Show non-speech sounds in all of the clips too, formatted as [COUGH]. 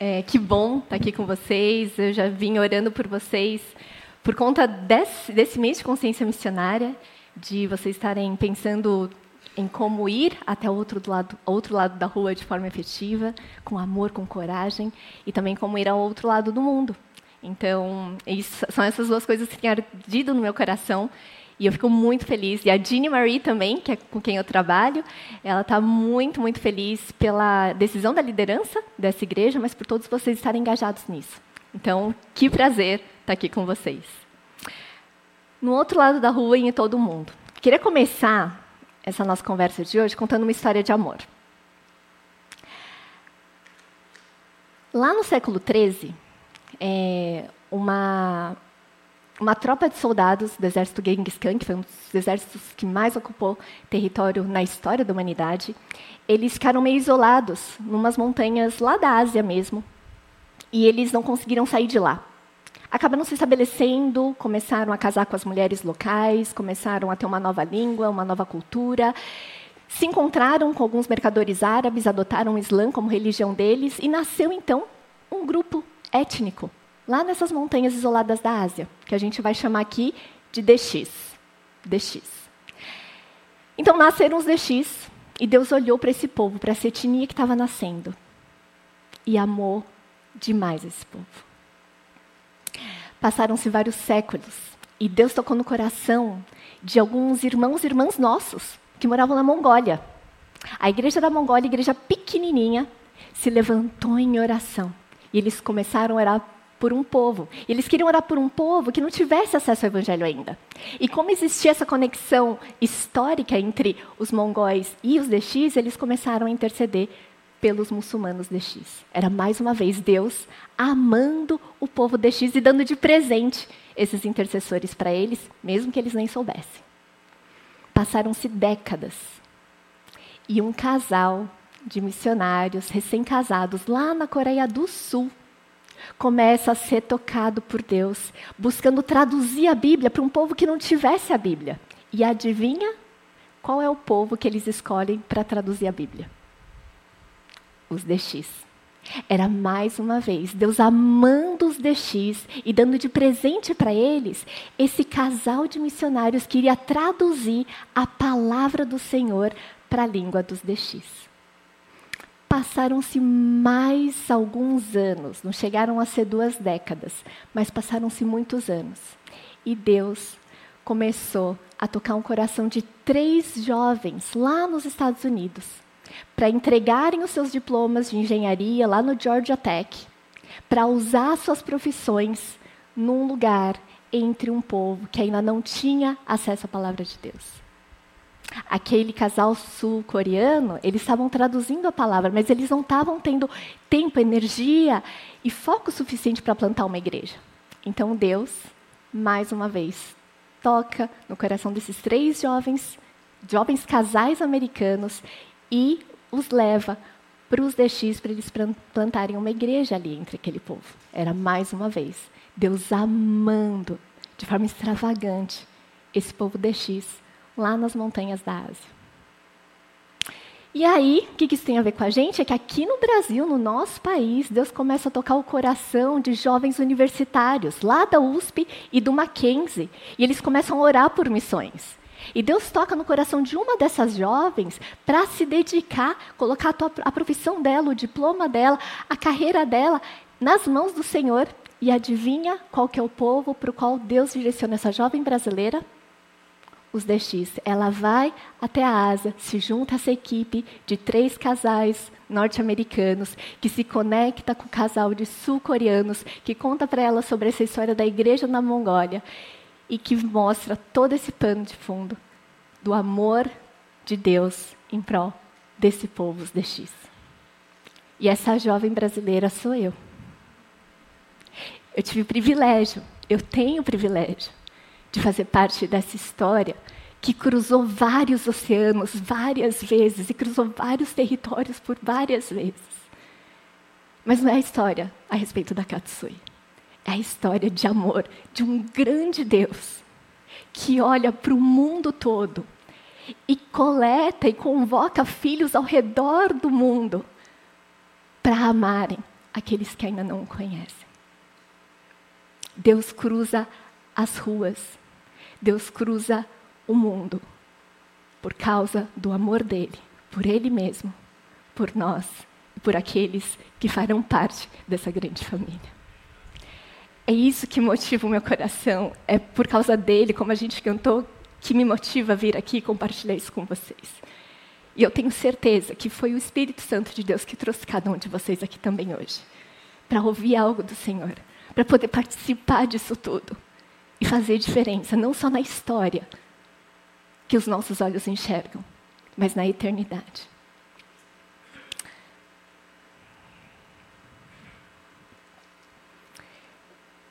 É, que bom estar aqui com vocês. Eu já vim orando por vocês por conta desse, desse mês de consciência missionária, de vocês estarem pensando em como ir até o outro lado, outro lado da rua de forma efetiva, com amor, com coragem, e também como ir ao outro lado do mundo. Então, isso, são essas duas coisas que têm ardido no meu coração e eu fico muito feliz. E a Jeannie Marie também, que é com quem eu trabalho, ela está muito, muito feliz pela decisão da liderança dessa igreja, mas por todos vocês estarem engajados nisso. Então, que prazer estar aqui com vocês. No outro lado da rua e em todo o mundo. Queria começar essa nossa conversa de hoje contando uma história de amor. Lá no século XIII, é, uma uma tropa de soldados do exército Genghis Khan, que foi um dos exércitos que mais ocupou território na história da humanidade, eles ficaram meio isolados, numas montanhas lá da Ásia mesmo, e eles não conseguiram sair de lá. Acabaram se estabelecendo, começaram a casar com as mulheres locais, começaram a ter uma nova língua, uma nova cultura, se encontraram com alguns mercadores árabes, adotaram o Islã como religião deles, e nasceu então um grupo étnico lá nessas montanhas isoladas da Ásia, que a gente vai chamar aqui de DX. DX. Então nasceram os DX, e Deus olhou para esse povo, para essa etnia que estava nascendo, e amou demais esse povo. Passaram-se vários séculos, e Deus tocou no coração de alguns irmãos e irmãs nossos que moravam na Mongólia. A igreja da Mongólia, igreja pequenininha, se levantou em oração. E eles começaram a orar por um povo. E eles queriam orar por um povo que não tivesse acesso ao evangelho ainda. E como existia essa conexão histórica entre os mongóis e os DX, eles começaram a interceder pelos muçulmanos DX. Era mais uma vez Deus amando o povo DX e dando de presente esses intercessores para eles, mesmo que eles nem soubessem. Passaram-se décadas. E um casal de missionários recém-casados lá na Coreia do Sul começa a ser tocado por Deus, buscando traduzir a Bíblia para um povo que não tivesse a Bíblia. E adivinha qual é o povo que eles escolhem para traduzir a Bíblia? Os DX. Era mais uma vez Deus amando os DX e dando de presente para eles esse casal de missionários que iria traduzir a palavra do Senhor para a língua dos DX. Passaram-se mais alguns anos, não chegaram a ser duas décadas, mas passaram-se muitos anos. E Deus começou a tocar um coração de três jovens lá nos Estados Unidos para entregarem os seus diplomas de engenharia lá no Georgia Tech, para usar suas profissões num lugar entre um povo que ainda não tinha acesso à palavra de Deus aquele casal sul-coreano, eles estavam traduzindo a palavra, mas eles não estavam tendo tempo, energia e foco suficiente para plantar uma igreja. Então Deus, mais uma vez, toca no coração desses três jovens, jovens casais americanos e os leva para os DX para eles plantarem uma igreja ali entre aquele povo. Era mais uma vez Deus amando de forma extravagante esse povo DX lá nas montanhas da Ásia. E aí, o que isso tem a ver com a gente? É que aqui no Brasil, no nosso país, Deus começa a tocar o coração de jovens universitários, lá da USP e do Mackenzie. E eles começam a orar por missões. E Deus toca no coração de uma dessas jovens para se dedicar, colocar a, a profissão dela, o diploma dela, a carreira dela nas mãos do Senhor. E adivinha qual que é o povo para o qual Deus direciona essa jovem brasileira? Os DX. Ela vai até a Ásia, se junta a essa equipe de três casais norte-americanos, que se conecta com o casal de sul-coreanos, que conta para ela sobre essa história da igreja na Mongólia e que mostra todo esse pano de fundo do amor de Deus em prol desse povo, os DX. E essa jovem brasileira sou eu. Eu tive privilégio, eu tenho privilégio de fazer parte dessa história que cruzou vários oceanos várias vezes e cruzou vários territórios por várias vezes. Mas não é a história a respeito da Katsui. É a história de amor de um grande Deus que olha para o mundo todo e coleta e convoca filhos ao redor do mundo para amarem aqueles que ainda não o conhecem. Deus cruza as ruas, Deus cruza o mundo por causa do amor dele, por ele mesmo, por nós e por aqueles que farão parte dessa grande família. É isso que motiva o meu coração, é por causa dele, como a gente cantou, que me motiva a vir aqui e compartilhar isso com vocês. E eu tenho certeza que foi o Espírito Santo de Deus que trouxe cada um de vocês aqui também hoje, para ouvir algo do Senhor, para poder participar disso tudo fazer diferença, não só na história que os nossos olhos enxergam, mas na eternidade.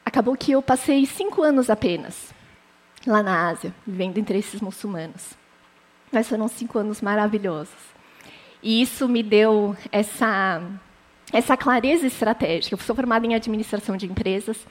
Acabou que eu passei cinco anos apenas lá na Ásia, vivendo entre esses muçulmanos. Mas foram cinco anos maravilhosos. E isso me deu essa, essa clareza estratégica. Eu sou formada em administração de empresas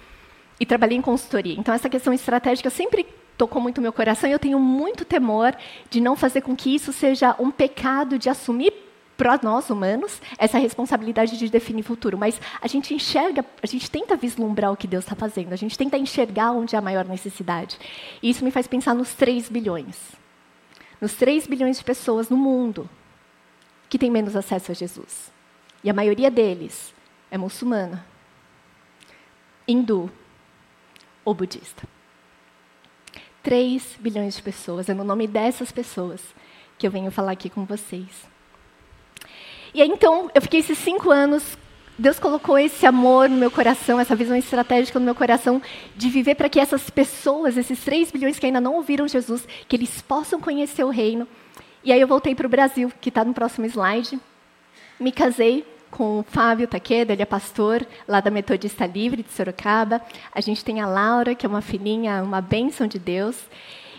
e trabalhei em consultoria. Então, essa questão estratégica sempre tocou muito meu coração e eu tenho muito temor de não fazer com que isso seja um pecado de assumir para nós humanos essa responsabilidade de definir futuro, mas a gente enxerga, a gente tenta vislumbrar o que Deus está fazendo, a gente tenta enxergar onde há maior necessidade. E isso me faz pensar nos 3 bilhões. Nos 3 bilhões de pessoas no mundo que têm menos acesso a Jesus. E a maioria deles é muçulmana, hindu ou budista. 3 bilhões de pessoas, é no nome dessas pessoas que eu venho falar aqui com vocês. E aí, então, eu fiquei esses cinco anos. Deus colocou esse amor no meu coração, essa visão estratégica no meu coração de viver para que essas pessoas, esses 3 bilhões que ainda não ouviram Jesus, que eles possam conhecer o reino. E aí eu voltei para o Brasil, que está no próximo slide. Me casei com o Fábio Taqueda, ele é pastor lá da Metodista Livre de Sorocaba. A gente tem a Laura, que é uma filhinha, uma bênção de Deus.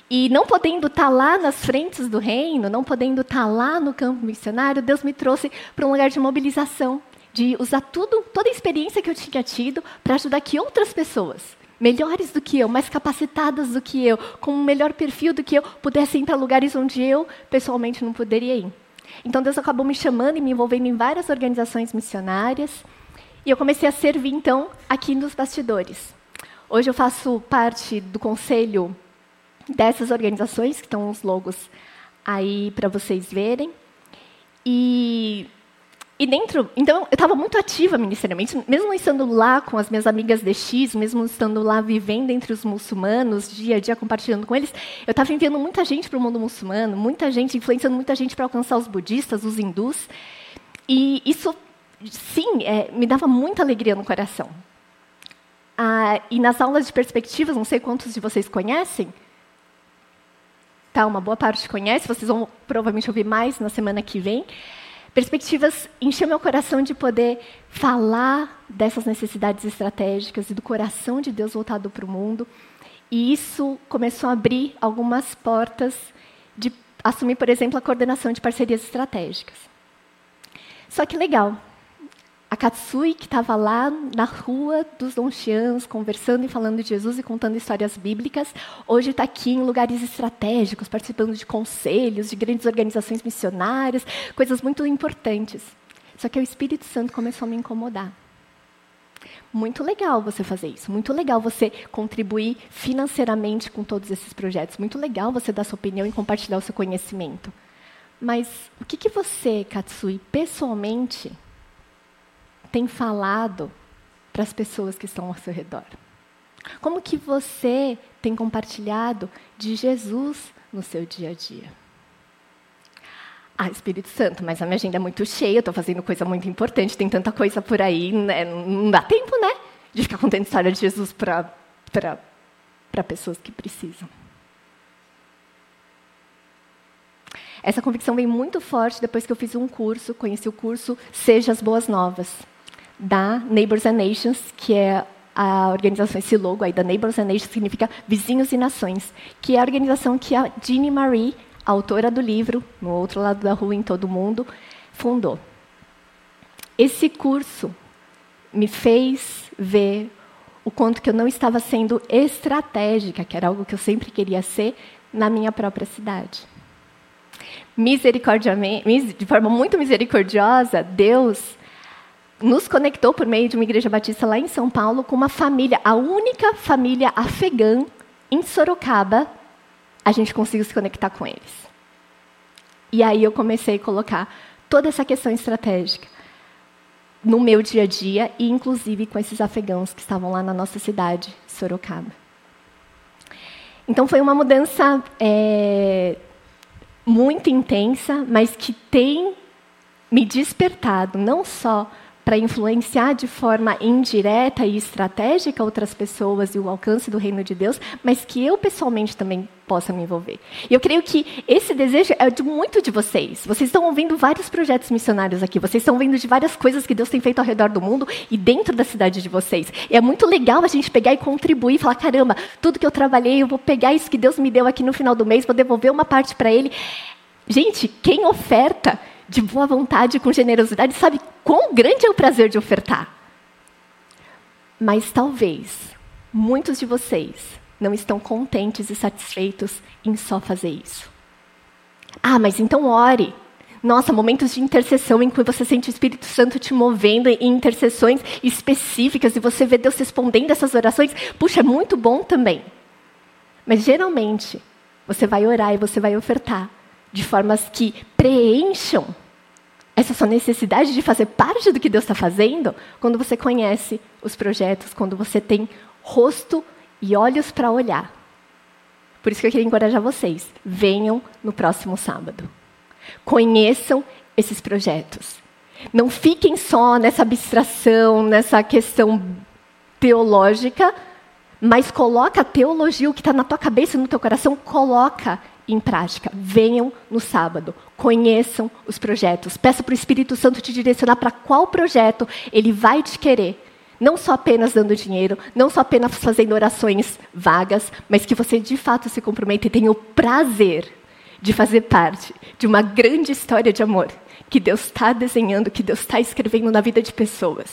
E não podendo estar tá lá nas frentes do reino, não podendo estar tá lá no campo missionário, Deus me trouxe para um lugar de mobilização, de usar tudo, toda a experiência que eu tinha tido para ajudar que outras pessoas, melhores do que eu, mais capacitadas do que eu, com um melhor perfil do que eu, pudessem ir para lugares onde eu pessoalmente não poderia ir. Então Deus acabou me chamando e me envolvendo em várias organizações missionárias, e eu comecei a servir então aqui nos bastidores. Hoje eu faço parte do conselho dessas organizações, que estão os logos aí para vocês verem. E, e dentro, então, eu estava muito ativa ministerialmente, mesmo estando lá com as minhas amigas de X, mesmo estando lá vivendo entre os muçulmanos, dia a dia compartilhando com eles, eu estava enviando muita gente para o mundo muçulmano, muita gente, influenciando muita gente para alcançar os budistas, os hindus. E isso, sim, é, me dava muita alegria no coração. Ah, e nas aulas de perspectivas, não sei quantos de vocês conhecem, tá? Uma boa parte conhece, vocês vão provavelmente ouvir mais na semana que vem. Perspectivas encheu meu coração de poder falar dessas necessidades estratégicas e do coração de Deus voltado para o mundo. E isso começou a abrir algumas portas de assumir, por exemplo, a coordenação de parcerias estratégicas. Só que legal, a Katsui, que estava lá na rua dos Donchians, conversando e falando de Jesus e contando histórias bíblicas, hoje está aqui em lugares estratégicos, participando de conselhos, de grandes organizações missionárias, coisas muito importantes. Só que o Espírito Santo começou a me incomodar. Muito legal você fazer isso, muito legal você contribuir financeiramente com todos esses projetos, muito legal você dar sua opinião e compartilhar o seu conhecimento. Mas o que, que você, Katsui, pessoalmente tem falado para as pessoas que estão ao seu redor? Como que você tem compartilhado de Jesus no seu dia a dia? Ah, Espírito Santo, mas a minha agenda é muito cheia, estou fazendo coisa muito importante, tem tanta coisa por aí, né? não dá tempo, né? De ficar contando história de Jesus para pessoas que precisam. Essa convicção vem muito forte depois que eu fiz um curso, conheci o curso Seja as Boas Novas da Neighbors and Nations, que é a organização, esse logo aí da Neighbors and Nations significa Vizinhos e Nações, que é a organização que a Jeannie Marie, a autora do livro, no outro lado da rua, em todo o mundo, fundou. Esse curso me fez ver o quanto que eu não estava sendo estratégica, que era algo que eu sempre queria ser, na minha própria cidade. Misericordiamente, de forma muito misericordiosa, Deus nos conectou por meio de uma igreja batista lá em São Paulo com uma família, a única família afegã em Sorocaba. A gente conseguiu se conectar com eles. E aí eu comecei a colocar toda essa questão estratégica no meu dia a dia e inclusive com esses afegãos que estavam lá na nossa cidade, Sorocaba. Então foi uma mudança é, muito intensa, mas que tem me despertado não só para influenciar de forma indireta e estratégica outras pessoas e o alcance do reino de Deus, mas que eu pessoalmente também possa me envolver. E eu creio que esse desejo é de muito de vocês. Vocês estão ouvindo vários projetos missionários aqui, vocês estão vendo de várias coisas que Deus tem feito ao redor do mundo e dentro da cidade de vocês. E é muito legal a gente pegar e contribuir e falar: caramba, tudo que eu trabalhei, eu vou pegar isso que Deus me deu aqui no final do mês, vou devolver uma parte para Ele. Gente, quem oferta de boa vontade, com generosidade, sabe quão grande é o prazer de ofertar. Mas talvez muitos de vocês não estão contentes e satisfeitos em só fazer isso. Ah, mas então ore. Nossa, momentos de intercessão em que você sente o Espírito Santo te movendo em intercessões específicas e você vê Deus respondendo essas orações. Puxa, é muito bom também. Mas geralmente, você vai orar e você vai ofertar de formas que preencham essa sua necessidade de fazer parte do que Deus está fazendo quando você conhece os projetos, quando você tem rosto e olhos para olhar. Por isso que eu queria encorajar vocês. Venham no próximo sábado. Conheçam esses projetos. Não fiquem só nessa abstração, nessa questão teológica, mas coloca a teologia, o que está na tua cabeça, no teu coração, coloca em prática. Venham no sábado, conheçam os projetos. Peça para o Espírito Santo te direcionar para qual projeto ele vai te querer. Não só apenas dando dinheiro, não só apenas fazendo orações vagas, mas que você de fato se comprometa e tenha o prazer de fazer parte de uma grande história de amor que Deus está desenhando, que Deus está escrevendo na vida de pessoas.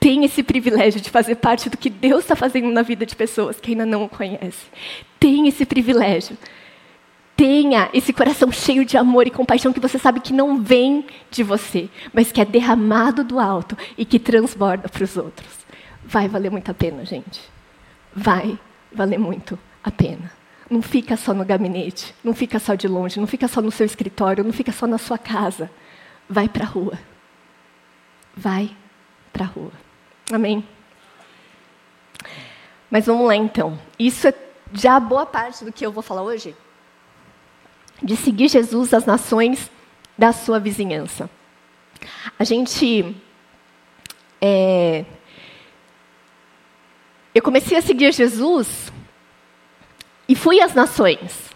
Tem esse privilégio de fazer parte do que Deus está fazendo na vida de pessoas que ainda não o conhecem. Tem esse privilégio tenha esse coração cheio de amor e compaixão que você sabe que não vem de você, mas que é derramado do alto e que transborda para os outros. Vai valer muito a pena, gente. Vai valer muito a pena. Não fica só no gabinete, não fica só de longe, não fica só no seu escritório, não fica só na sua casa. Vai para a rua. Vai para a rua. Amém? Mas vamos lá então. Isso é já boa parte do que eu vou falar hoje de seguir Jesus às nações da sua vizinhança. A gente. É, eu comecei a seguir Jesus e fui às nações.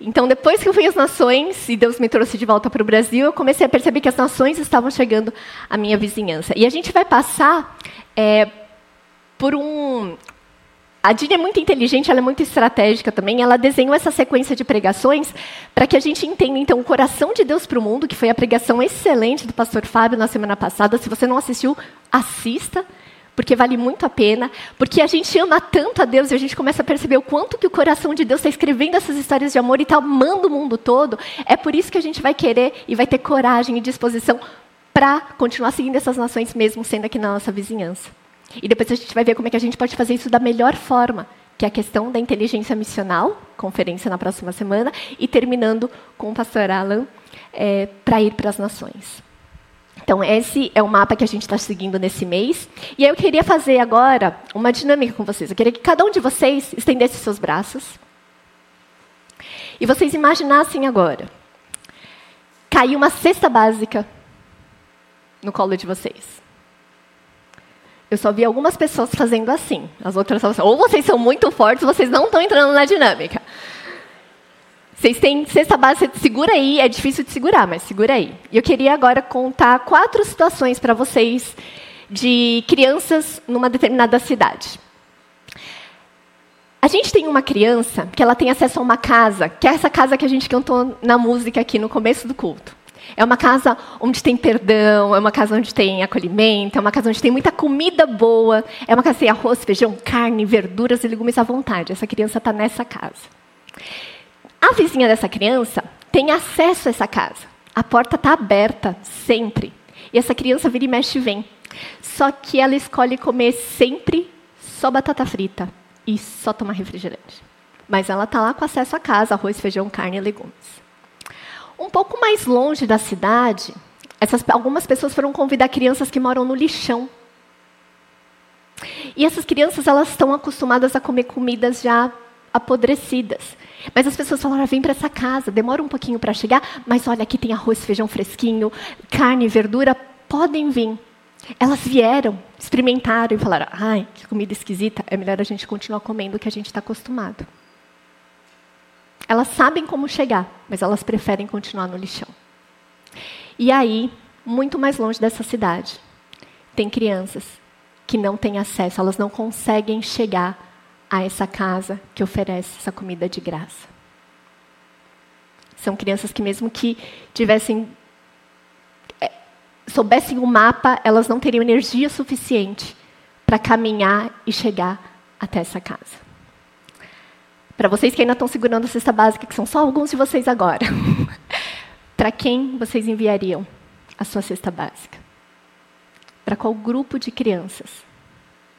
Então, depois que eu fui às nações e Deus me trouxe de volta para o Brasil, eu comecei a perceber que as nações estavam chegando à minha vizinhança. E a gente vai passar é, por um, a Dini é muito inteligente, ela é muito estratégica também. Ela desenhou essa sequência de pregações para que a gente entenda, então, o coração de Deus para o mundo, que foi a pregação excelente do pastor Fábio na semana passada. Se você não assistiu, assista, porque vale muito a pena. Porque a gente ama tanto a Deus e a gente começa a perceber o quanto que o coração de Deus está escrevendo essas histórias de amor e está amando o mundo todo. É por isso que a gente vai querer e vai ter coragem e disposição para continuar seguindo essas nações, mesmo sendo aqui na nossa vizinhança. E depois a gente vai ver como é que a gente pode fazer isso da melhor forma, que é a questão da inteligência missional, conferência na próxima semana, e terminando com o pastor Alan é, para ir para as nações. Então, esse é o mapa que a gente está seguindo nesse mês. E eu queria fazer agora uma dinâmica com vocês. Eu queria que cada um de vocês estendesse seus braços. E vocês imaginassem agora. Caiu uma cesta básica no colo de vocês. Eu só vi algumas pessoas fazendo assim. As outras assim, ou vocês são muito fortes, vocês não estão entrando na dinâmica. Vocês têm cesta base, segura aí, é difícil de segurar, mas segura aí. E eu queria agora contar quatro situações para vocês de crianças numa determinada cidade. A gente tem uma criança que ela tem acesso a uma casa, que é essa casa que a gente cantou na música aqui no começo do culto. É uma casa onde tem perdão, é uma casa onde tem acolhimento, é uma casa onde tem muita comida boa, é uma casa tem arroz, feijão, carne, verduras e legumes à vontade. Essa criança está nessa casa. A vizinha dessa criança tem acesso a essa casa. A porta está aberta sempre. E essa criança vira e mexe e vem. Só que ela escolhe comer sempre só batata frita e só tomar refrigerante. Mas ela está lá com acesso à casa, arroz, feijão, carne e legumes. Um pouco mais longe da cidade, essas, algumas pessoas foram convidar crianças que moram no lixão. E essas crianças elas estão acostumadas a comer comidas já apodrecidas. Mas as pessoas falaram: ah, vem para essa casa, demora um pouquinho para chegar, mas olha, aqui tem arroz, feijão fresquinho, carne, verdura, podem vir. Elas vieram, experimentaram e falaram: ai, que comida esquisita, é melhor a gente continuar comendo o que a gente está acostumado. Elas sabem como chegar, mas elas preferem continuar no lixão. E aí, muito mais longe dessa cidade, tem crianças que não têm acesso, elas não conseguem chegar a essa casa que oferece essa comida de graça. São crianças que, mesmo que tivessem é, soubessem o mapa, elas não teriam energia suficiente para caminhar e chegar até essa casa. Para vocês que ainda estão segurando a cesta básica, que são só alguns de vocês agora, [LAUGHS] para quem vocês enviariam a sua cesta básica? Para qual grupo de crianças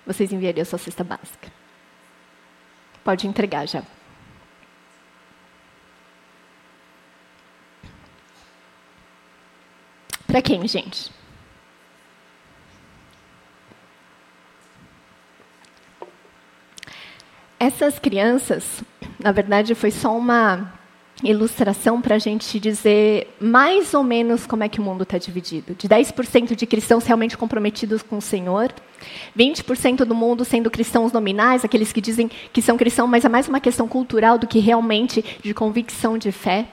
vocês enviariam a sua cesta básica? Pode entregar já. Para quem, gente? Essas crianças, na verdade, foi só uma ilustração para a gente dizer mais ou menos como é que o mundo está dividido. De 10% de cristãos realmente comprometidos com o Senhor, 20% do mundo sendo cristãos nominais, aqueles que dizem que são cristãos, mas é mais uma questão cultural do que realmente de convicção de fé.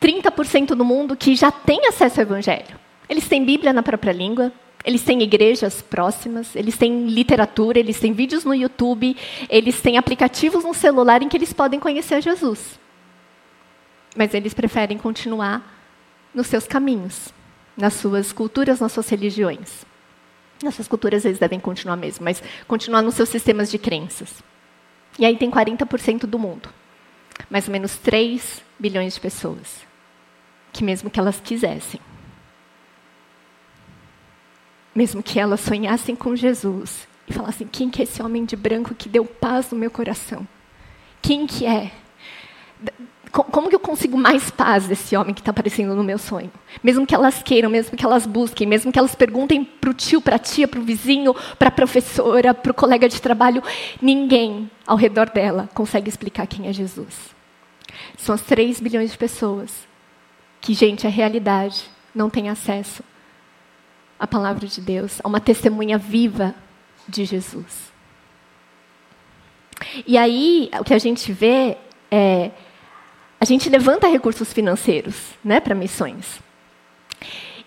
30% do mundo que já tem acesso ao Evangelho. Eles têm Bíblia na própria língua, eles têm igrejas próximas, eles têm literatura, eles têm vídeos no YouTube, eles têm aplicativos no celular em que eles podem conhecer Jesus. Mas eles preferem continuar nos seus caminhos, nas suas culturas, nas suas religiões. Nas suas culturas eles devem continuar mesmo, mas continuar nos seus sistemas de crenças. E aí tem 40% do mundo, mais ou menos 3 bilhões de pessoas, que mesmo que elas quisessem, mesmo que elas sonhassem com Jesus e falassem: quem que é esse homem de branco que deu paz no meu coração? Quem que é? Como que eu consigo mais paz desse homem que está aparecendo no meu sonho? Mesmo que elas queiram, mesmo que elas busquem, mesmo que elas perguntem para o tio, para a tia, para o vizinho, para a professora, para o colega de trabalho, ninguém ao redor dela consegue explicar quem é Jesus. São as 3 bilhões de pessoas que, gente, a realidade não tem acesso a palavra de Deus, a uma testemunha viva de Jesus. E aí, o que a gente vê é. A gente levanta recursos financeiros né, para missões.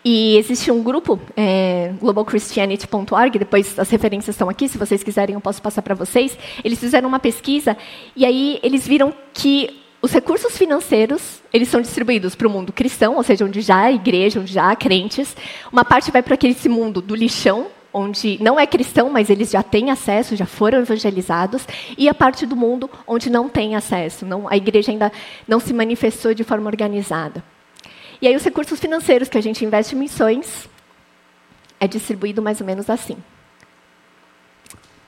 E existe um grupo, é, globalchristianity.org, depois as referências estão aqui, se vocês quiserem eu posso passar para vocês. Eles fizeram uma pesquisa e aí eles viram que os recursos financeiros, eles são distribuídos para o mundo cristão, ou seja, onde já há igreja, onde já há crentes. Uma parte vai para aquele mundo do lixão, onde não é cristão, mas eles já têm acesso, já foram evangelizados, e a parte do mundo onde não tem acesso, não, a igreja ainda não se manifestou de forma organizada. E aí os recursos financeiros que a gente investe em missões é distribuído mais ou menos assim.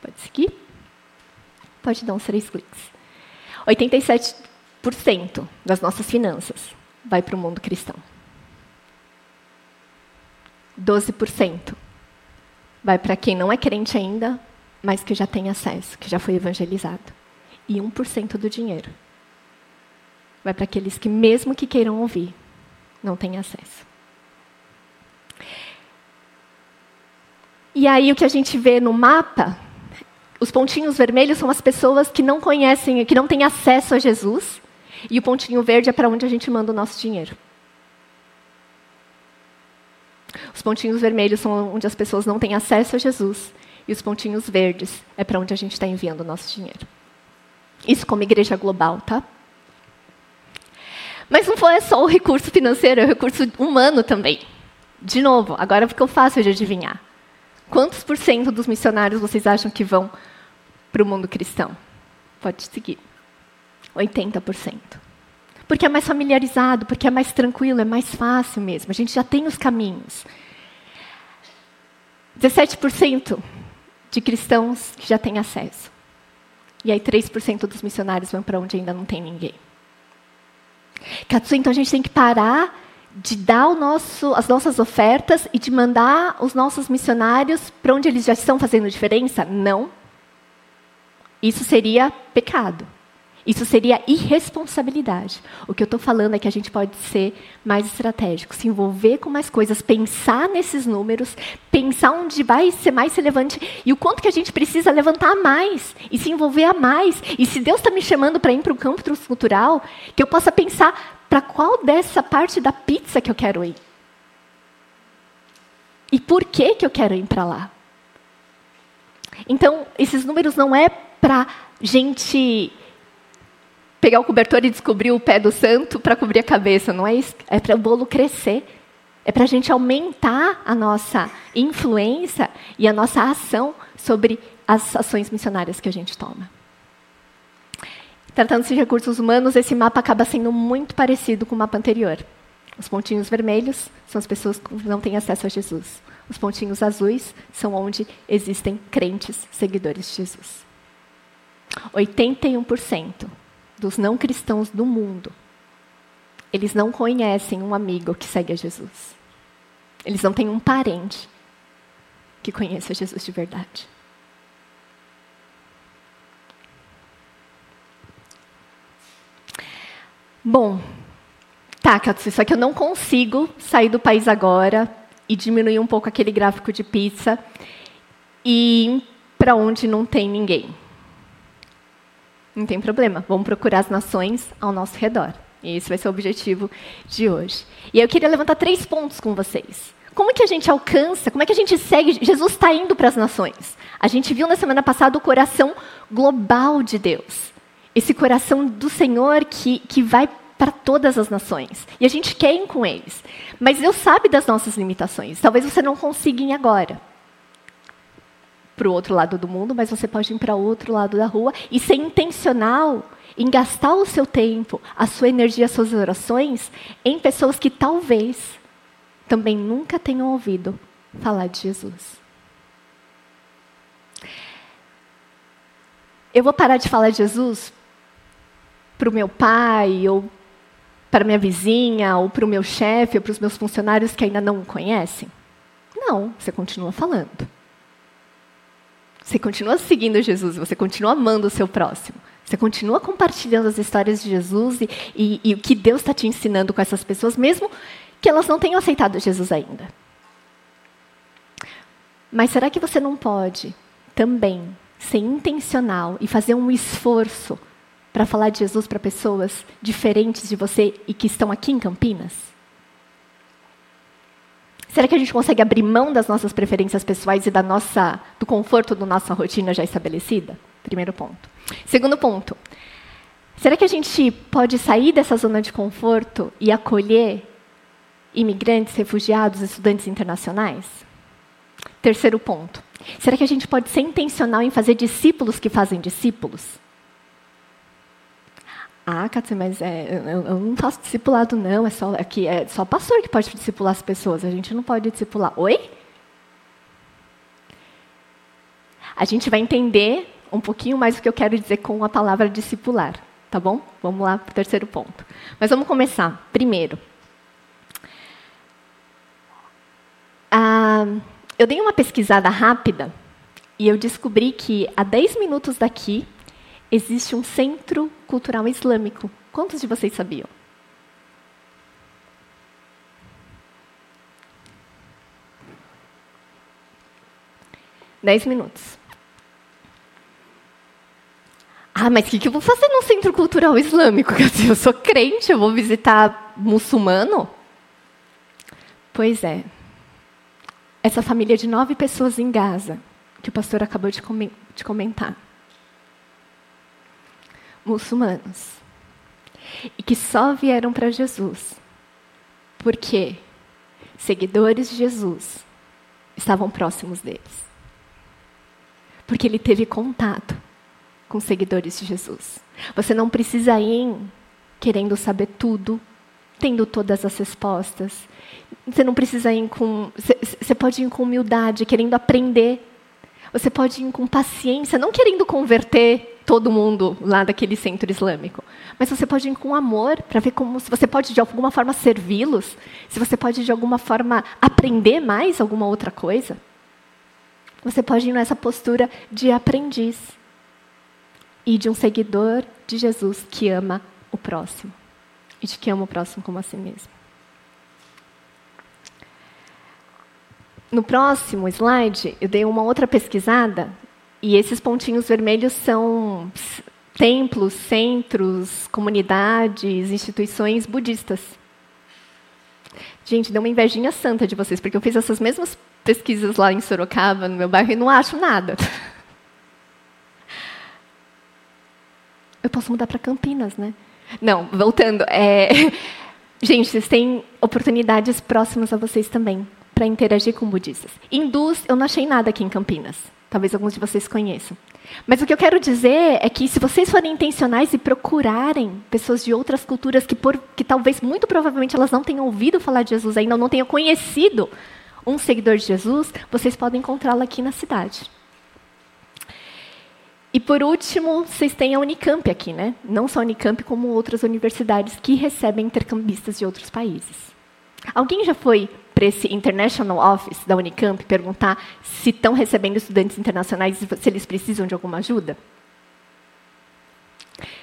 Pode seguir? Pode dar uns três cliques. 87 10% das nossas finanças vai para o mundo cristão. 12% vai para quem não é crente ainda, mas que já tem acesso, que já foi evangelizado. E 1% do dinheiro vai para aqueles que, mesmo que queiram ouvir, não têm acesso. E aí o que a gente vê no mapa, os pontinhos vermelhos são as pessoas que não conhecem, que não têm acesso a Jesus, e o pontinho verde é para onde a gente manda o nosso dinheiro. Os pontinhos vermelhos são onde as pessoas não têm acesso a Jesus. E os pontinhos verdes é para onde a gente está enviando o nosso dinheiro. Isso como igreja global, tá? Mas não foi só o recurso financeiro, é o recurso humano também. De novo, agora ficou fácil de adivinhar. Quantos por cento dos missionários vocês acham que vão para o mundo cristão? Pode seguir. 80%. Porque é mais familiarizado, porque é mais tranquilo, é mais fácil mesmo. A gente já tem os caminhos. 17% de cristãos que já têm acesso. E aí 3% dos missionários vão para onde ainda não tem ninguém. Katsu, então a gente tem que parar de dar nosso, as nossas ofertas e de mandar os nossos missionários para onde eles já estão fazendo diferença? Não. Isso seria pecado. Isso seria irresponsabilidade. O que eu estou falando é que a gente pode ser mais estratégico, se envolver com mais coisas, pensar nesses números, pensar onde vai ser mais relevante e o quanto que a gente precisa levantar mais e se envolver a mais. E se Deus está me chamando para ir para o campo cultural, que eu possa pensar para qual dessa parte da pizza que eu quero ir. E por que, que eu quero ir para lá? Então, esses números não é para gente pegar o cobertor e descobrir o pé do santo para cobrir a cabeça, não é isso? É para o bolo crescer. É para a gente aumentar a nossa influência e a nossa ação sobre as ações missionárias que a gente toma. Tratando-se de recursos humanos, esse mapa acaba sendo muito parecido com o mapa anterior. Os pontinhos vermelhos são as pessoas que não têm acesso a Jesus. Os pontinhos azuis são onde existem crentes seguidores de Jesus. 81% dos não cristãos do mundo, eles não conhecem um amigo que segue a Jesus. Eles não têm um parente que conheça Jesus de verdade. Bom, tá, Katsu, só que eu não consigo sair do país agora e diminuir um pouco aquele gráfico de pizza e ir para onde não tem ninguém. Não tem problema, vamos procurar as nações ao nosso redor. E esse vai ser o objetivo de hoje. E eu queria levantar três pontos com vocês. Como que a gente alcança, como é que a gente segue? Jesus está indo para as nações. A gente viu na semana passada o coração global de Deus. Esse coração do Senhor que, que vai para todas as nações. E a gente quer ir com eles. Mas Deus sabe das nossas limitações. Talvez você não consiga ir agora para o outro lado do mundo, mas você pode ir para o outro lado da rua e ser intencional em gastar o seu tempo, a sua energia, as suas orações em pessoas que talvez também nunca tenham ouvido falar de Jesus. Eu vou parar de falar de Jesus para o meu pai, ou para minha vizinha, ou para o meu chefe, ou para os meus funcionários que ainda não o conhecem? Não, você continua falando. Você continua seguindo Jesus, você continua amando o seu próximo. Você continua compartilhando as histórias de Jesus e, e, e o que Deus está te ensinando com essas pessoas, mesmo que elas não tenham aceitado Jesus ainda. Mas será que você não pode também ser intencional e fazer um esforço para falar de Jesus para pessoas diferentes de você e que estão aqui em Campinas? Será que a gente consegue abrir mão das nossas preferências pessoais e da nossa, do conforto da nossa rotina já estabelecida? Primeiro ponto. Segundo ponto. Será que a gente pode sair dessa zona de conforto e acolher imigrantes, refugiados, estudantes internacionais? Terceiro ponto. Será que a gente pode ser intencional em fazer discípulos que fazem discípulos? Ah, Katsu, mas é, eu, eu, não faço discipulado, não. É só, aqui, é só pastor que pode discipular as pessoas. A gente não pode discipular. Oi? A gente vai entender um pouquinho mais o que eu quero dizer com a palavra discipular. Tá bom? Vamos lá para o terceiro ponto. Mas vamos começar. Primeiro. Ah, eu dei uma pesquisada rápida e eu descobri que a 10 minutos daqui existe um centro cultural islâmico. Quantos de vocês sabiam? Dez minutos. Ah, mas o que, que eu vou fazer num centro cultural islâmico? Eu sou crente, eu vou visitar muçulmano? Pois é. Essa família de nove pessoas em Gaza, que o pastor acabou de comentar muçulmanos e que só vieram para Jesus porque seguidores de Jesus estavam próximos deles. Porque ele teve contato com seguidores de Jesus. Você não precisa ir querendo saber tudo tendo todas as respostas. Você não precisa ir com. Você pode ir com humildade, querendo aprender. Você pode ir com paciência, não querendo converter todo mundo lá daquele centro islâmico. Mas você pode ir com amor para ver como se você pode de alguma forma servi-los, se você pode de alguma forma aprender mais alguma outra coisa. Você pode ir nessa postura de aprendiz e de um seguidor de Jesus que ama o próximo e de que ama o próximo como a si mesmo. No próximo slide, eu dei uma outra pesquisada e esses pontinhos vermelhos são templos, centros, comunidades, instituições budistas. Gente, deu uma invejinha santa de vocês, porque eu fiz essas mesmas pesquisas lá em Sorocaba, no meu bairro, e não acho nada. [LAUGHS] Eu posso mudar para Campinas, né? Não, voltando. É... [LAUGHS] Gente, vocês têm oportunidades próximas a vocês também para interagir com budistas. Hindus, eu não achei nada aqui em Campinas. Talvez alguns de vocês conheçam. Mas o que eu quero dizer é que se vocês forem intencionais e procurarem pessoas de outras culturas que, por, que talvez, muito provavelmente, elas não tenham ouvido falar de Jesus ainda, ou não tenham conhecido um seguidor de Jesus, vocês podem encontrá-lo aqui na cidade. E por último, vocês têm a Unicamp aqui, né? Não só a Unicamp, como outras universidades que recebem intercambistas de outros países. Alguém já foi para esse International Office da Unicamp perguntar se estão recebendo estudantes internacionais e se eles precisam de alguma ajuda?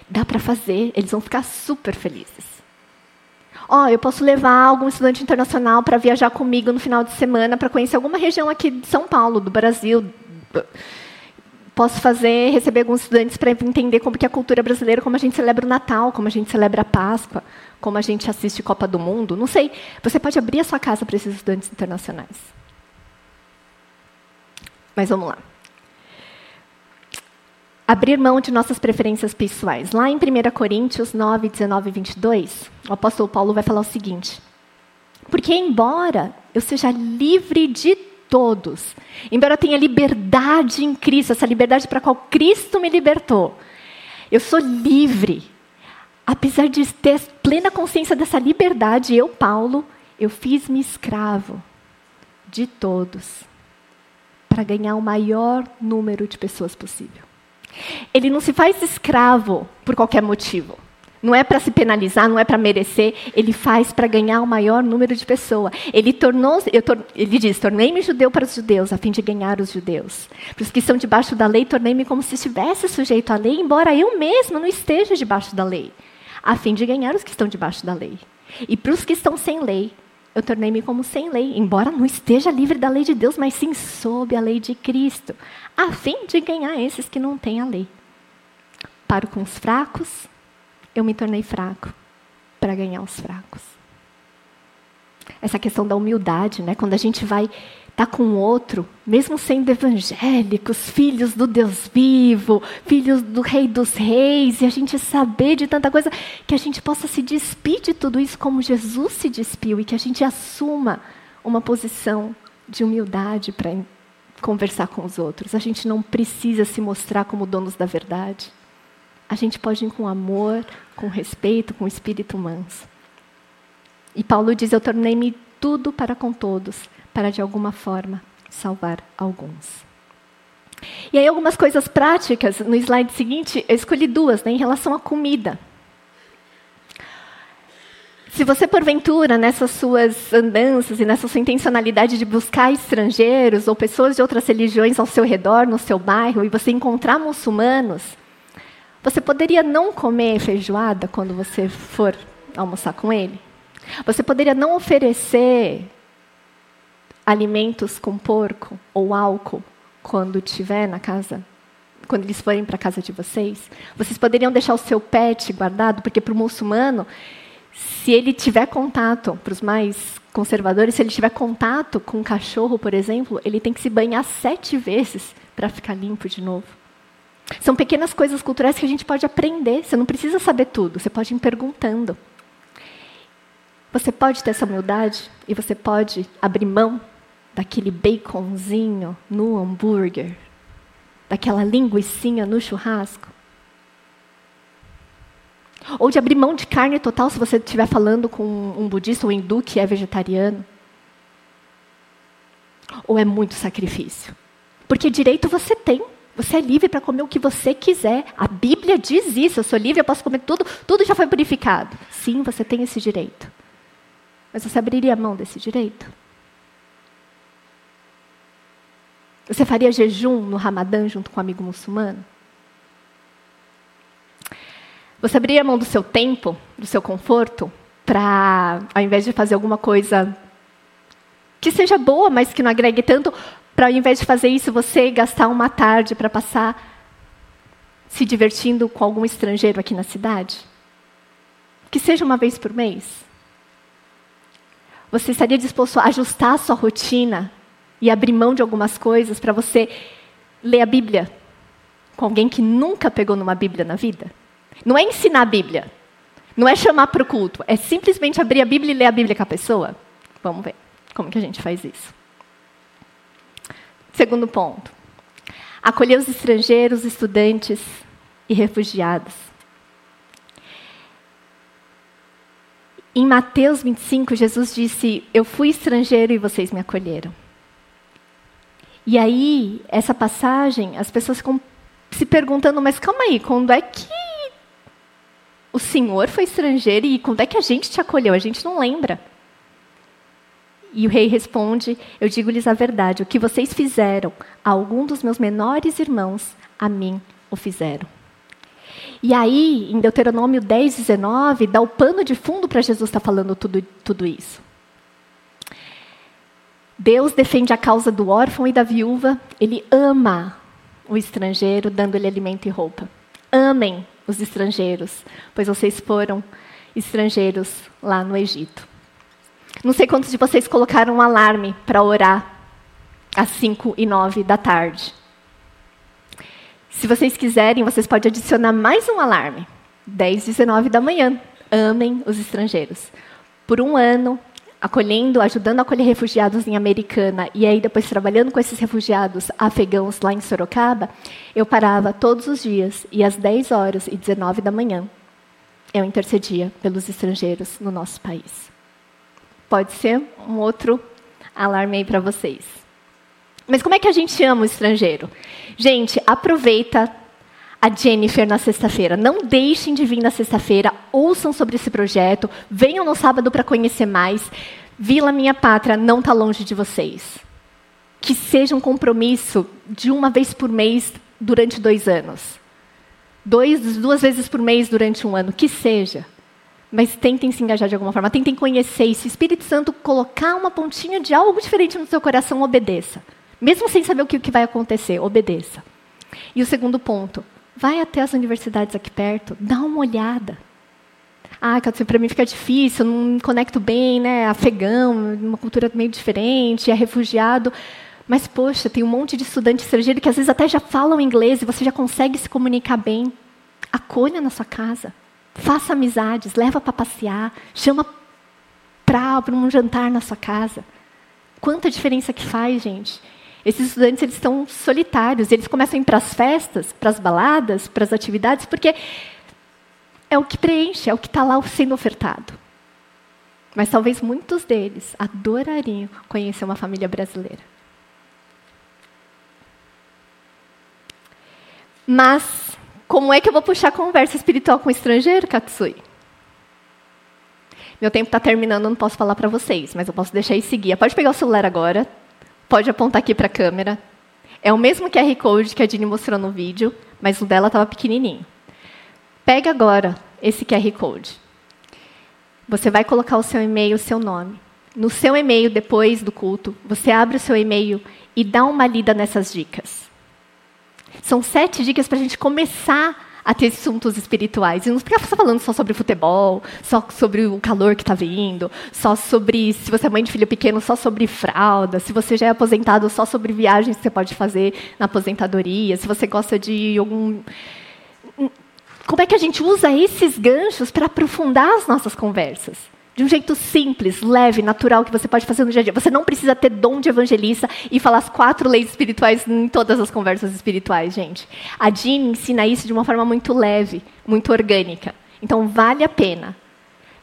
Dá para fazer, eles vão ficar super felizes. Ó, oh, eu posso levar algum estudante internacional para viajar comigo no final de semana para conhecer alguma região aqui de São Paulo, do Brasil, posso fazer, receber alguns estudantes para entender como que é a cultura brasileira, como a gente celebra o Natal, como a gente celebra a Páscoa, como a gente assiste Copa do Mundo. Não sei. Você pode abrir a sua casa para esses estudantes internacionais. Mas vamos lá. Abrir mão de nossas preferências pessoais. Lá em 1 Coríntios 9, 19 e 22, o apóstolo Paulo vai falar o seguinte: Porque, embora eu seja livre de todos. Embora eu tenha liberdade em Cristo, essa liberdade para a qual Cristo me libertou, eu sou livre. Apesar de ter plena consciência dessa liberdade, eu, Paulo, eu fiz-me escravo de todos para ganhar o maior número de pessoas possível. Ele não se faz escravo por qualquer motivo. Não é para se penalizar, não é para merecer, ele faz para ganhar o maior número de pessoas. Ele tornou, tor, ele diz: "Tornei-me judeu para os judeus, a fim de ganhar os judeus. Para os que estão debaixo da lei, tornei-me como se estivesse sujeito à lei, embora eu mesmo não esteja debaixo da lei, a fim de ganhar os que estão debaixo da lei. E para os que estão sem lei, eu tornei-me como sem lei, embora não esteja livre da lei de Deus, mas sim sob a lei de Cristo, a fim de ganhar esses que não têm a lei. Paro com os fracos, eu me tornei fraco para ganhar os fracos. Essa questão da humildade, né? quando a gente vai estar tá com outro, mesmo sendo evangélicos, filhos do Deus vivo, filhos do Rei dos Reis, e a gente saber de tanta coisa, que a gente possa se despir de tudo isso como Jesus se despiu e que a gente assuma uma posição de humildade para conversar com os outros. A gente não precisa se mostrar como donos da verdade a gente pode ir com amor, com respeito, com espírito manso. E Paulo diz: Eu tornei-me tudo para com todos, para de alguma forma salvar alguns. E aí, algumas coisas práticas. No slide seguinte, eu escolhi duas, né, em relação à comida. Se você, porventura, nessas suas andanças e nessa sua intencionalidade de buscar estrangeiros ou pessoas de outras religiões ao seu redor, no seu bairro, e você encontrar muçulmanos, você poderia não comer feijoada quando você for almoçar com ele? Você poderia não oferecer alimentos com porco ou álcool quando estiver na casa, quando eles forem para a casa de vocês? Vocês poderiam deixar o seu pet guardado, porque para o muçulmano, se ele tiver contato, para os mais conservadores, se ele tiver contato com um cachorro, por exemplo, ele tem que se banhar sete vezes para ficar limpo de novo. São pequenas coisas culturais que a gente pode aprender. Você não precisa saber tudo, você pode ir perguntando. Você pode ter essa humildade e você pode abrir mão daquele baconzinho no hambúrguer, daquela linguiçinha no churrasco. Ou de abrir mão de carne total se você estiver falando com um budista ou hindu que é vegetariano. Ou é muito sacrifício? Porque direito você tem. Você é livre para comer o que você quiser. A Bíblia diz isso. Eu sou livre, eu posso comer tudo. Tudo já foi purificado. Sim, você tem esse direito. Mas você abriria a mão desse direito? Você faria jejum no Ramadã junto com um amigo muçulmano? Você abriria a mão do seu tempo, do seu conforto, para, ao invés de fazer alguma coisa que seja boa, mas que não agregue tanto, para ao invés de fazer isso, você gastar uma tarde para passar se divertindo com algum estrangeiro aqui na cidade? Que seja uma vez por mês? Você estaria disposto a ajustar a sua rotina e abrir mão de algumas coisas para você ler a Bíblia com alguém que nunca pegou numa Bíblia na vida? Não é ensinar a Bíblia. Não é chamar para o culto. É simplesmente abrir a Bíblia e ler a Bíblia com a pessoa. Vamos ver como que a gente faz isso. Segundo ponto. Acolher os estrangeiros, estudantes e refugiados. Em Mateus 25, Jesus disse: Eu fui estrangeiro e vocês me acolheram. E aí, essa passagem, as pessoas ficam se perguntando: Mas calma aí, quando é que o Senhor foi estrangeiro e quando é que a gente te acolheu? A gente não lembra. E o rei responde: Eu digo-lhes a verdade, o que vocês fizeram a algum dos meus menores irmãos, a mim o fizeram. E aí, em Deuteronômio 10, 19, dá o pano de fundo para Jesus estar tá falando tudo, tudo isso. Deus defende a causa do órfão e da viúva, ele ama o estrangeiro, dando-lhe alimento e roupa. Amem os estrangeiros, pois vocês foram estrangeiros lá no Egito. Não sei quantos de vocês colocaram um alarme para orar às 5 e 9 da tarde. Se vocês quiserem, vocês podem adicionar mais um alarme. 10 e 19 da manhã. Amem os estrangeiros. Por um ano, acolhendo, ajudando a acolher refugiados em Americana e aí depois trabalhando com esses refugiados afegãos lá em Sorocaba, eu parava todos os dias e às 10 horas e 19 da manhã eu intercedia pelos estrangeiros no nosso país. Pode ser um outro alarme aí para vocês. Mas como é que a gente ama o estrangeiro? Gente, aproveita a Jennifer na sexta-feira. Não deixem de vir na sexta-feira, ouçam sobre esse projeto, venham no sábado para conhecer mais. Vila Minha Pátria não está longe de vocês. Que seja um compromisso de uma vez por mês durante dois anos. Dois, duas vezes por mês durante um ano, que seja. Mas tentem se engajar de alguma forma, tentem conhecer. E se o Espírito Santo colocar uma pontinha de algo diferente no seu coração, obedeça. Mesmo sem saber o que, vai acontecer, obedeça. E o segundo ponto, Vai até as universidades aqui perto, dá uma olhada. Ah, para mim fica difícil, não me conecto bem, né? Afegão, uma cultura meio diferente, é refugiado. Mas, poxa, tem um monte de estudante estrangeiro que às vezes até já falam inglês e você já consegue se comunicar bem. Acolha na sua casa. Faça amizades, leva para passear, chama para um jantar na sua casa. Quanta diferença que faz, gente. Esses estudantes eles estão solitários, eles começam a ir para as festas, para as baladas, para as atividades, porque é o que preenche, é o que está lá sendo ofertado. Mas talvez muitos deles adorariam conhecer uma família brasileira. Mas, como é que eu vou puxar conversa espiritual com estrangeiro, Katsui? Meu tempo está terminando, não posso falar para vocês, mas eu posso deixar e seguir. Pode pegar o celular agora, Pode apontar aqui para a câmera. É o mesmo QR Code que a Dini mostrou no vídeo, mas o dela estava pequenininho. Pega agora esse QR Code. Você vai colocar o seu e-mail, o seu nome. No seu e-mail, depois do culto, você abre o seu e-mail e dá uma lida nessas dicas. São sete dicas para a gente começar a ter assuntos espirituais. E não ficar falando só sobre futebol, só sobre o calor que está vindo, só sobre, se você é mãe de filho pequeno, só sobre fralda, se você já é aposentado, só sobre viagens que você pode fazer na aposentadoria, se você gosta de algum. Como é que a gente usa esses ganchos para aprofundar as nossas conversas? De um jeito simples, leve, natural, que você pode fazer no dia a dia. Você não precisa ter dom de evangelista e falar as quatro leis espirituais em todas as conversas espirituais, gente. A Jean ensina isso de uma forma muito leve, muito orgânica. Então, vale a pena.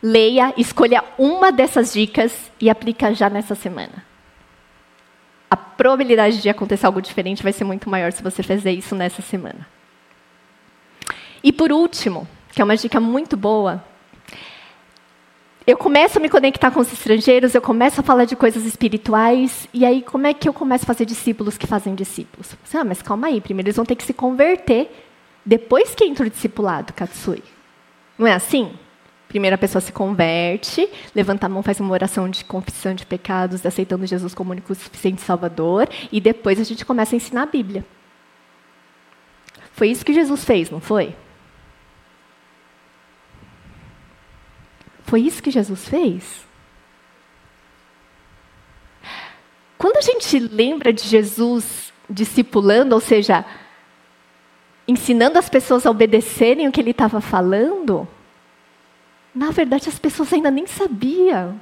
Leia, escolha uma dessas dicas e aplica já nessa semana. A probabilidade de acontecer algo diferente vai ser muito maior se você fizer isso nessa semana. E por último, que é uma dica muito boa, eu começo a me conectar com os estrangeiros, eu começo a falar de coisas espirituais, e aí como é que eu começo a fazer discípulos que fazem discípulos? Ah, mas calma aí, primeiro eles vão ter que se converter depois que entra o discipulado, Katsui. Não é assim? Primeiro a pessoa se converte, levanta a mão, faz uma oração de confissão de pecados, aceitando Jesus como único suficiente Salvador, e depois a gente começa a ensinar a Bíblia. Foi isso que Jesus fez, não foi? Foi isso que Jesus fez? Quando a gente lembra de Jesus discipulando, ou seja, ensinando as pessoas a obedecerem o que ele estava falando, na verdade as pessoas ainda nem sabiam,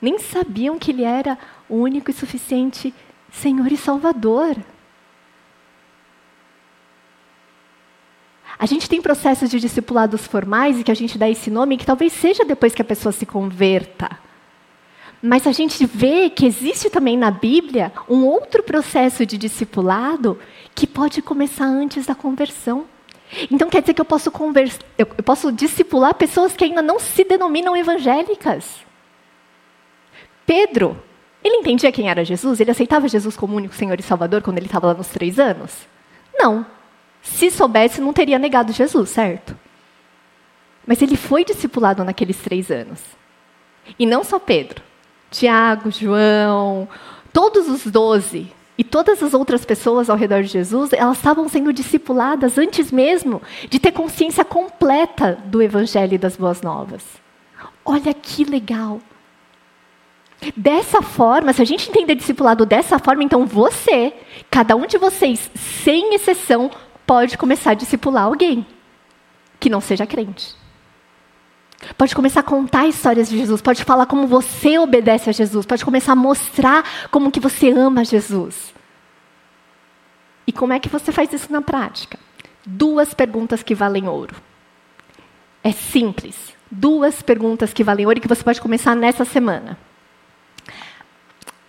nem sabiam que ele era o único e suficiente Senhor e Salvador. A gente tem processos de discipulados formais e que a gente dá esse nome, que talvez seja depois que a pessoa se converta. Mas a gente vê que existe também na Bíblia um outro processo de discipulado que pode começar antes da conversão. Então quer dizer que eu posso, eu posso discipular pessoas que ainda não se denominam evangélicas. Pedro, ele entendia quem era Jesus? Ele aceitava Jesus como único Senhor e Salvador quando ele estava lá nos três anos? Não. Se soubesse, não teria negado Jesus, certo? Mas ele foi discipulado naqueles três anos. E não só Pedro. Tiago, João, todos os doze e todas as outras pessoas ao redor de Jesus, elas estavam sendo discipuladas antes mesmo de ter consciência completa do Evangelho e das Boas Novas. Olha que legal! Dessa forma, se a gente entender discipulado dessa forma, então você, cada um de vocês, sem exceção, pode começar a discipular alguém que não seja crente. Pode começar a contar histórias de Jesus, pode falar como você obedece a Jesus, pode começar a mostrar como que você ama Jesus. E como é que você faz isso na prática? Duas perguntas que valem ouro. É simples. Duas perguntas que valem ouro e que você pode começar nessa semana.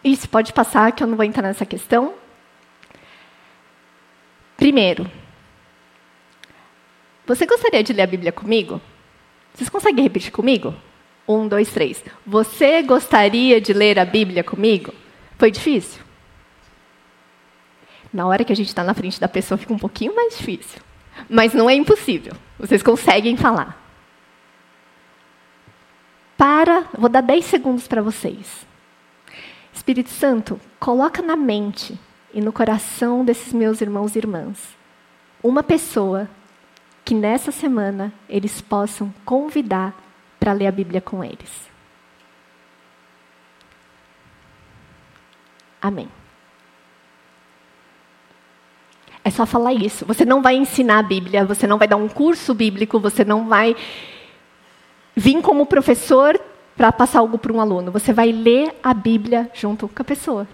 Isso pode passar, que eu não vou entrar nessa questão. Primeiro, você gostaria de ler a Bíblia comigo? Vocês conseguem repetir comigo? Um, dois, três. Você gostaria de ler a Bíblia comigo? Foi difícil? Na hora que a gente está na frente da pessoa, fica um pouquinho mais difícil. Mas não é impossível. Vocês conseguem falar. Para, vou dar 10 segundos para vocês. Espírito Santo, coloca na mente e no coração desses meus irmãos e irmãs uma pessoa que nessa semana eles possam convidar para ler a Bíblia com eles. Amém. É só falar isso. Você não vai ensinar a Bíblia, você não vai dar um curso bíblico, você não vai vir como professor para passar algo para um aluno. Você vai ler a Bíblia junto com a pessoa.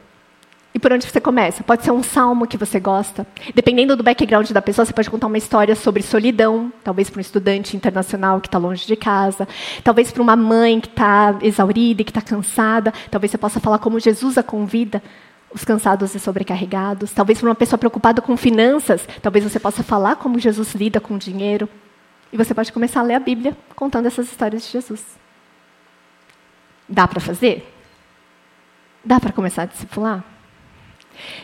E por onde você começa? Pode ser um salmo que você gosta. Dependendo do background da pessoa, você pode contar uma história sobre solidão, talvez para um estudante internacional que está longe de casa, talvez para uma mãe que está exaurida e que está cansada. Talvez você possa falar como Jesus a convida os cansados e sobrecarregados. Talvez para uma pessoa preocupada com finanças, talvez você possa falar como Jesus lida com dinheiro. E você pode começar a ler a Bíblia contando essas histórias de Jesus. Dá para fazer? Dá para começar a discipular?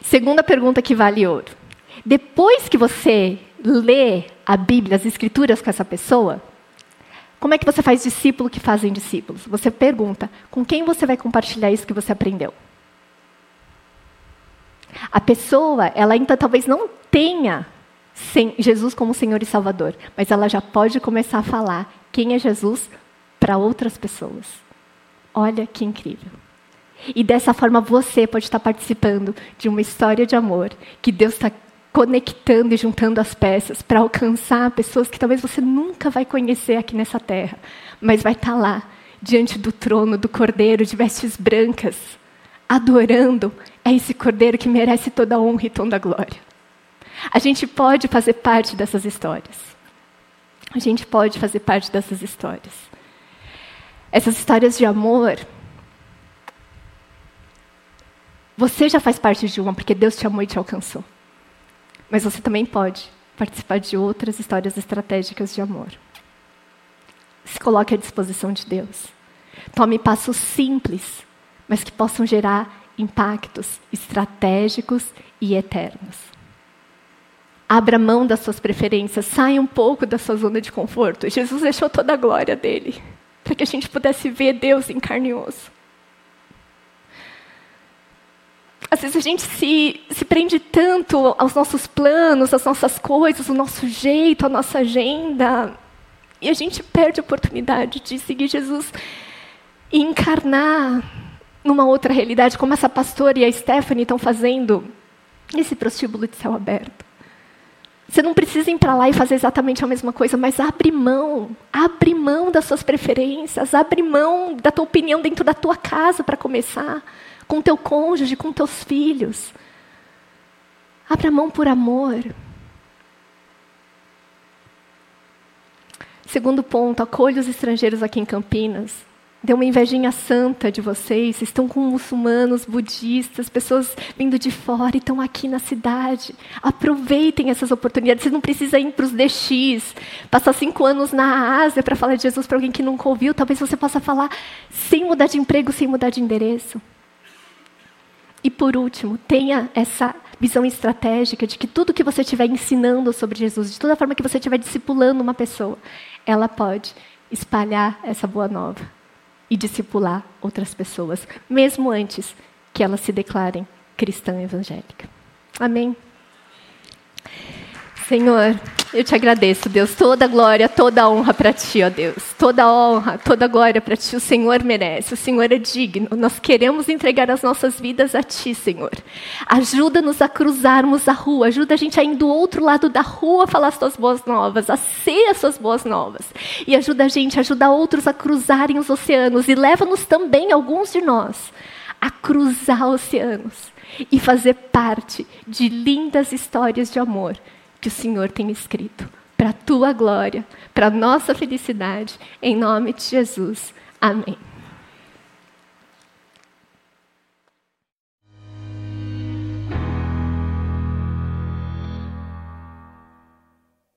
Segunda pergunta que vale ouro. Depois que você lê a Bíblia, as Escrituras com essa pessoa, como é que você faz discípulo que fazem discípulos? Você pergunta: com quem você vai compartilhar isso que você aprendeu? A pessoa, ela ainda talvez não tenha Jesus como Senhor e Salvador, mas ela já pode começar a falar quem é Jesus para outras pessoas. Olha que incrível. E dessa forma você pode estar participando de uma história de amor que Deus está conectando e juntando as peças para alcançar pessoas que talvez você nunca vai conhecer aqui nessa terra, mas vai estar lá diante do trono do Cordeiro de vestes brancas, adorando a esse Cordeiro que merece toda a honra e toda a glória. A gente pode fazer parte dessas histórias. a gente pode fazer parte dessas histórias. Essas histórias de amor. Você já faz parte de uma porque Deus te amou e te alcançou. Mas você também pode participar de outras histórias estratégicas de amor. Se coloque à disposição de Deus. Tome passos simples, mas que possam gerar impactos estratégicos e eternos. Abra mão das suas preferências, saia um pouco da sua zona de conforto. Jesus deixou toda a glória dele para que a gente pudesse ver Deus em carne e osso. Às vezes a gente se, se prende tanto aos nossos planos, às nossas coisas, ao nosso jeito, à nossa agenda, e a gente perde a oportunidade de seguir Jesus e encarnar numa outra realidade, como essa pastora e a Stephanie estão fazendo nesse prostíbulo de céu aberto. Você não precisa ir para lá e fazer exatamente a mesma coisa, mas abre mão, abre mão das suas preferências, abre mão da tua opinião dentro da tua casa para começar, com teu cônjuge, com teus filhos. Abra mão por amor. Segundo ponto, acolha os estrangeiros aqui em Campinas. Deu uma invejinha santa de vocês. Estão com muçulmanos, budistas, pessoas vindo de fora e estão aqui na cidade. Aproveitem essas oportunidades. Você não precisa ir para os DX, passar cinco anos na Ásia para falar de Jesus para alguém que nunca ouviu. Talvez você possa falar sem mudar de emprego, sem mudar de endereço. E por último, tenha essa visão estratégica de que tudo que você estiver ensinando sobre Jesus, de toda forma que você estiver discipulando uma pessoa, ela pode espalhar essa boa nova e discipular outras pessoas, mesmo antes que elas se declarem cristã evangélica. Amém? Senhor, eu te agradeço, Deus, toda glória, toda honra para ti, ó Deus. Toda honra, toda glória para ti, o Senhor merece, o Senhor é digno. Nós queremos entregar as nossas vidas a ti, Senhor. Ajuda-nos a cruzarmos a rua, ajuda a gente a ir do outro lado da rua a falar as tuas boas novas, a ser as tuas boas novas. E ajuda a gente, ajuda outros a cruzarem os oceanos e leva-nos também, alguns de nós, a cruzar oceanos e fazer parte de lindas histórias de amor que o Senhor tem escrito, para a tua glória, para a nossa felicidade, em nome de Jesus. Amém.